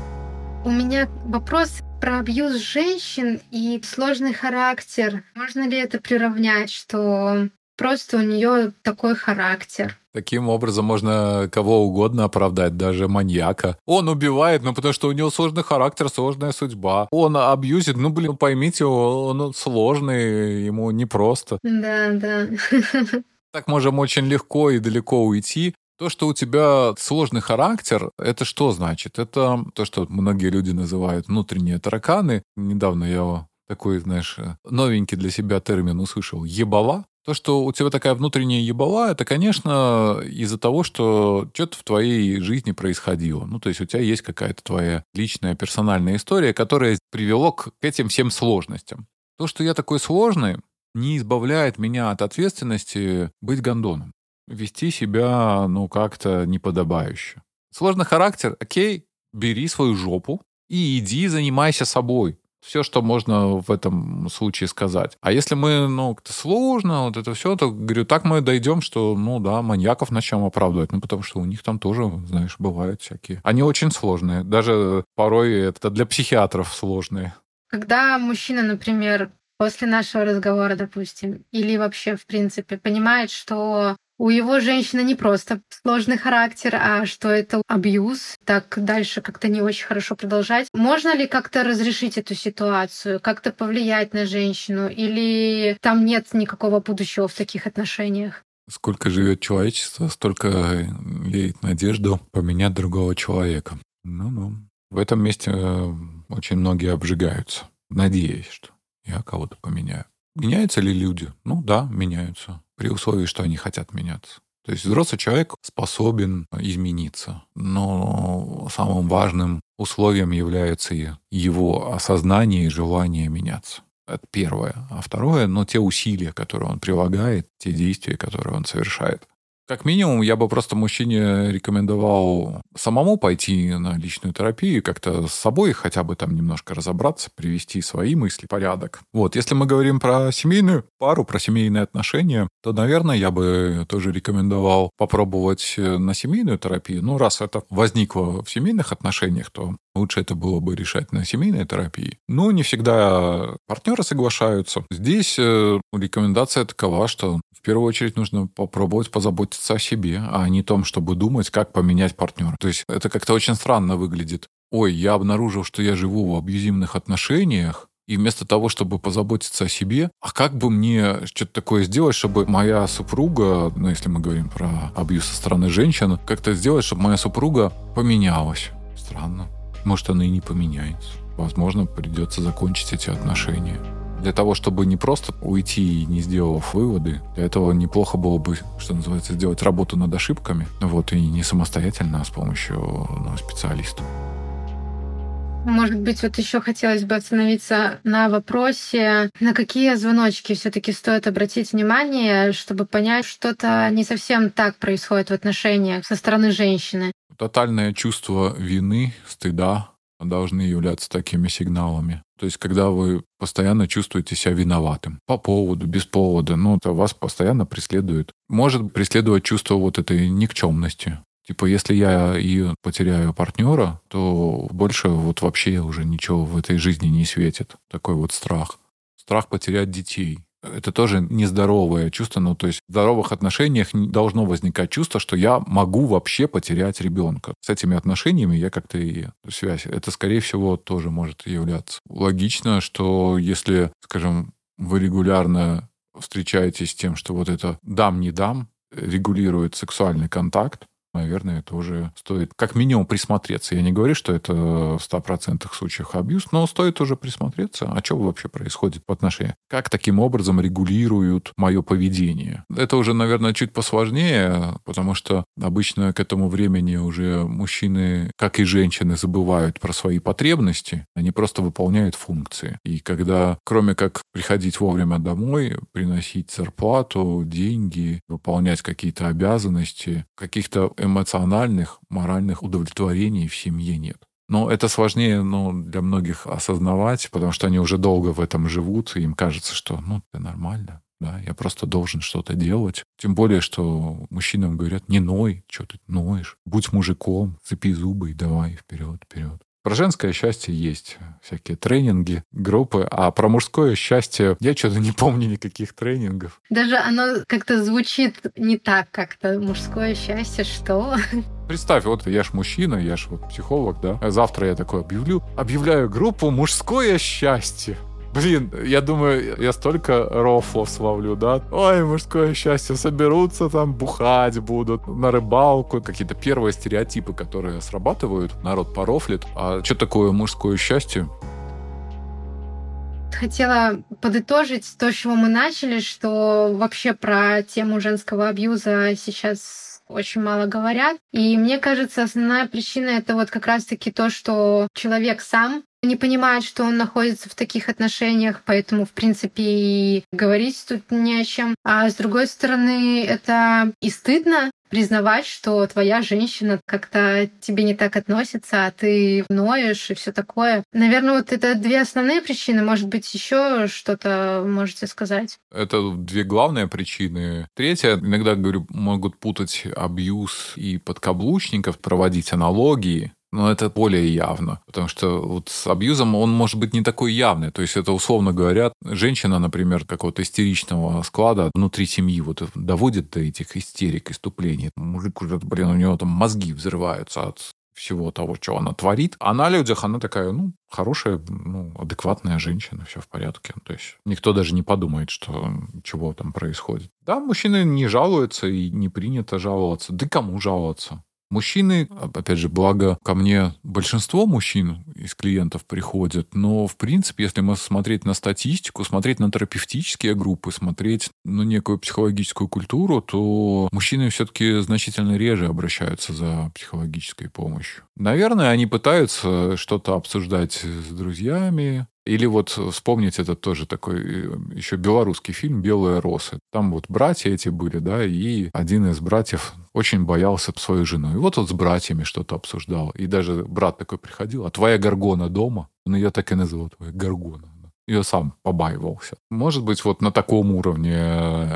У меня вопрос про абьюз женщин и сложный характер. Можно ли это приравнять, что просто у нее такой характер? Таким образом можно кого угодно оправдать, даже маньяка. Он убивает, ну потому что у него сложный характер, сложная судьба. Он абьюзит, ну блин, поймите, он сложный, ему непросто. Да, да. Так можем очень легко и далеко уйти. То, что у тебя сложный характер, это что значит? Это то, что многие люди называют внутренние тараканы. Недавно я такой, знаешь, новенький для себя термин услышал. Ебала. То, что у тебя такая внутренняя ебала, это, конечно, из-за того, что что-то в твоей жизни происходило. Ну, то есть у тебя есть какая-то твоя личная персональная история, которая привело к этим всем сложностям. То, что я такой сложный, не избавляет меня от ответственности быть гондоном вести себя, ну, как-то неподобающе. Сложный характер, окей, бери свою жопу и иди занимайся собой. Все, что можно в этом случае сказать. А если мы, ну, как-то сложно, вот это все, то, говорю, так мы дойдем, что, ну, да, маньяков начнем оправдывать. Ну, потому что у них там тоже, знаешь, бывают всякие. Они очень сложные. Даже порой это для психиатров сложные. Когда мужчина, например, после нашего разговора, допустим, или вообще, в принципе, понимает, что у его женщины не просто сложный характер, а что это абьюз. Так дальше как-то не очень хорошо продолжать. Можно ли как-то разрешить эту ситуацию, как-то повлиять на женщину, или там нет никакого будущего в таких отношениях? Сколько живет человечество, столько леет надежду поменять другого человека. Ну-ну. В этом месте э, очень многие обжигаются, надеясь, что я кого-то поменяю. Меняются ли люди? Ну да, меняются при условии, что они хотят меняться. То есть взрослый человек способен измениться, но самым важным условием является его осознание и желание меняться. Это первое. А второе, ну, те усилия, которые он прилагает, те действия, которые он совершает. Как минимум, я бы просто мужчине рекомендовал самому пойти на личную терапию, как-то с собой хотя бы там немножко разобраться, привести свои мысли в порядок. Вот, если мы говорим про семейную пару, про семейные отношения, то, наверное, я бы тоже рекомендовал попробовать э, на семейную терапию. Ну, раз это возникло в семейных отношениях, то лучше это было бы решать на семейной терапии. Ну, не всегда партнеры соглашаются. Здесь э, рекомендация такова, что в первую очередь нужно попробовать позаботиться о себе, а не о том, чтобы думать, как поменять партнера. То есть это как-то очень странно выглядит. Ой, я обнаружил, что я живу в абьюзивных отношениях, и вместо того, чтобы позаботиться о себе, а как бы мне что-то такое сделать, чтобы моя супруга, ну, если мы говорим про абьюз со стороны женщины, как-то сделать, чтобы моя супруга поменялась. Странно. Может, она и не поменяется. Возможно, придется закончить эти отношения. Для того, чтобы не просто уйти, не сделав выводы, для этого неплохо было бы, что называется, сделать работу над ошибками. Вот, и не самостоятельно, а с помощью ну, специалиста. Может быть, вот еще хотелось бы остановиться на вопросе, на какие звоночки все-таки стоит обратить внимание, чтобы понять, что-то не совсем так происходит в отношениях со стороны женщины. Тотальное чувство вины, стыда должны являться такими сигналами. То есть, когда вы постоянно чувствуете себя виноватым по поводу, без повода, ну, это вас постоянно преследует. Может преследовать чувство вот этой никчемности. Типа, если я ее потеряю партнера, то больше вот вообще уже ничего в этой жизни не светит. Такой вот страх. Страх потерять детей. Это тоже нездоровое чувство. Ну, то есть в здоровых отношениях не должно возникать чувство, что я могу вообще потерять ребенка. С этими отношениями я как-то и связь. Это, скорее всего, тоже может являться. Логично, что если, скажем, вы регулярно встречаетесь с тем, что вот это дам-не дам, регулирует сексуальный контакт, наверное, тоже стоит как минимум присмотреться. Я не говорю, что это в 100% случаях абьюз, но стоит уже присмотреться, а что вообще происходит по отношению. Как таким образом регулируют мое поведение. Это уже, наверное, чуть посложнее, потому что обычно к этому времени уже мужчины, как и женщины, забывают про свои потребности, они просто выполняют функции. И когда, кроме как приходить вовремя домой, приносить зарплату, деньги, выполнять какие-то обязанности, каких-то эмоциональных, моральных удовлетворений в семье нет. Но это сложнее ну, для многих осознавать, потому что они уже долго в этом живут, и им кажется, что ну, это нормально. Да, я просто должен что-то делать. Тем более, что мужчинам говорят, не ной, что ты ноешь, будь мужиком, цепи зубы и давай вперед, вперед. Про женское счастье есть всякие тренинги, группы, а про мужское счастье я что-то не помню никаких тренингов. Даже оно как-то звучит не так как-то. Мужское счастье, что? Представь, вот я ж мужчина, я ж вот психолог, да. Завтра я такой объявлю, объявляю группу «Мужское счастье». Блин, я думаю, я столько рофлов словлю, да? Ой, мужское счастье, соберутся там, бухать будут, на рыбалку. Какие-то первые стереотипы, которые срабатывают, народ порофлит. А что такое мужское счастье? Хотела подытожить то, с чего мы начали, что вообще про тему женского абьюза сейчас очень мало говорят. И мне кажется, основная причина это вот как раз-таки то, что человек сам не понимает, что он находится в таких отношениях, поэтому, в принципе, и говорить тут не о чем. А с другой стороны, это и стыдно признавать, что твоя женщина как-то тебе не так относится, а ты ноешь и все такое. Наверное, вот это две основные причины. Может быть, еще что-то можете сказать? Это две главные причины. Третья, иногда, говорю, могут путать абьюз и подкаблучников, проводить аналогии но это более явно, потому что вот с абьюзом он может быть не такой явный. То есть это, условно говоря, женщина, например, какого-то истеричного склада внутри семьи вот доводит до этих истерик, иступлений. Мужик уже, блин, у него там мозги взрываются от всего того, что она творит. А на людях она такая, ну, хорошая, ну, адекватная женщина, все в порядке. То есть никто даже не подумает, что чего там происходит. Да, мужчины не жалуются и не принято жаловаться. Да кому жаловаться? Мужчины, опять же, благо ко мне большинство мужчин из клиентов приходят, но, в принципе, если мы смотреть на статистику, смотреть на терапевтические группы, смотреть на некую психологическую культуру, то мужчины все-таки значительно реже обращаются за психологической помощью. Наверное, они пытаются что-то обсуждать с друзьями, или вот вспомнить этот тоже такой э, еще белорусский фильм «Белые росы». Там вот братья эти были, да, и один из братьев очень боялся свою жену. И вот он с братьями что-то обсуждал. И даже брат такой приходил, а твоя Гаргона дома? Он ее так и называл, твоя Гаргона ее сам побаивался. Может быть, вот на таком уровне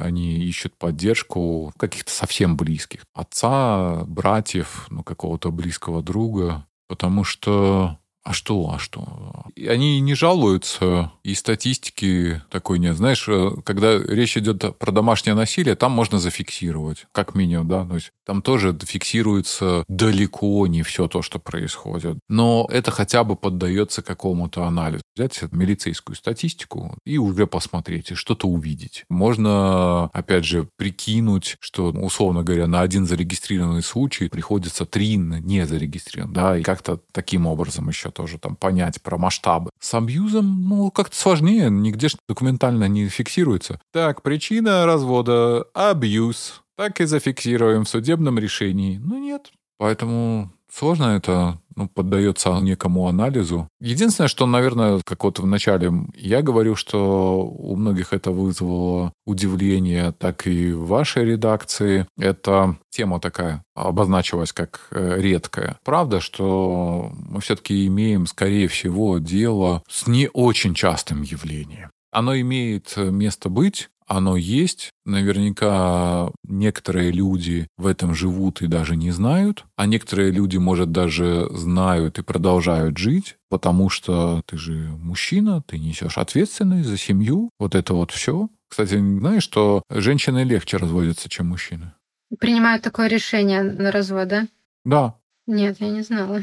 они ищут поддержку каких-то совсем близких. Отца, братьев, ну, какого-то близкого друга. Потому что а что, а что? Они не жалуются, и статистики такой нет. Знаешь, э, когда речь идет про домашнее насилие, там можно зафиксировать, как минимум, да, то есть там тоже фиксируется далеко не все то, что происходит. Но это хотя бы поддается какому-то анализу. Взять милицейскую статистику и уже посмотреть, и что-то увидеть. Можно, опять же, прикинуть, что, условно говоря, на один зарегистрированный случай приходится три не зарегистрированных, да, и как-то таким образом еще тоже там понять про масштабы. С абьюзом, ну, как-то сложнее, нигде же документально не фиксируется. Так, причина развода – абьюз. Так и зафиксируем в судебном решении. Ну, нет. Поэтому сложно это ну, поддается некому анализу. Единственное, что, наверное, как вот в начале я говорю, что у многих это вызвало удивление, так и в вашей редакции. Это тема такая обозначилась как э, редкая. Правда, что мы все-таки имеем, скорее всего, дело с не очень частым явлением. Оно имеет место быть, оно есть. Наверняка некоторые люди в этом живут и даже не знают, а некоторые люди, может, даже знают и продолжают жить, потому что ты же мужчина, ты несешь ответственность за семью, вот это вот все. Кстати, знаешь, что женщины легче разводятся, чем мужчины? Принимают такое решение на развод, да? Да. Нет, я не знала.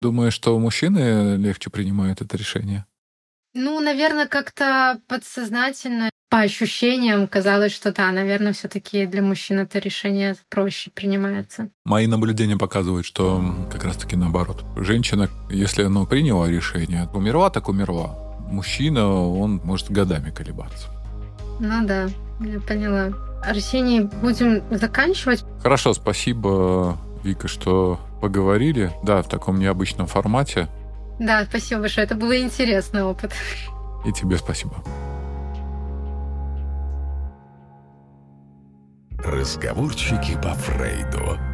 Думаю, что мужчины легче принимают это решение? Ну, наверное, как-то подсознательно, по ощущениям казалось, что да, наверное, все-таки для мужчин это решение проще принимается. Мои наблюдения показывают, что как раз-таки наоборот. Женщина, если она приняла решение, умерла, так умерла. Мужчина, он может годами колебаться. Ну да, я поняла. Арсений, будем заканчивать. Хорошо, спасибо, Вика, что поговорили. Да, в таком необычном формате. Да, спасибо большое. Это был интересный опыт. И тебе спасибо. Разговорчики по Фрейду.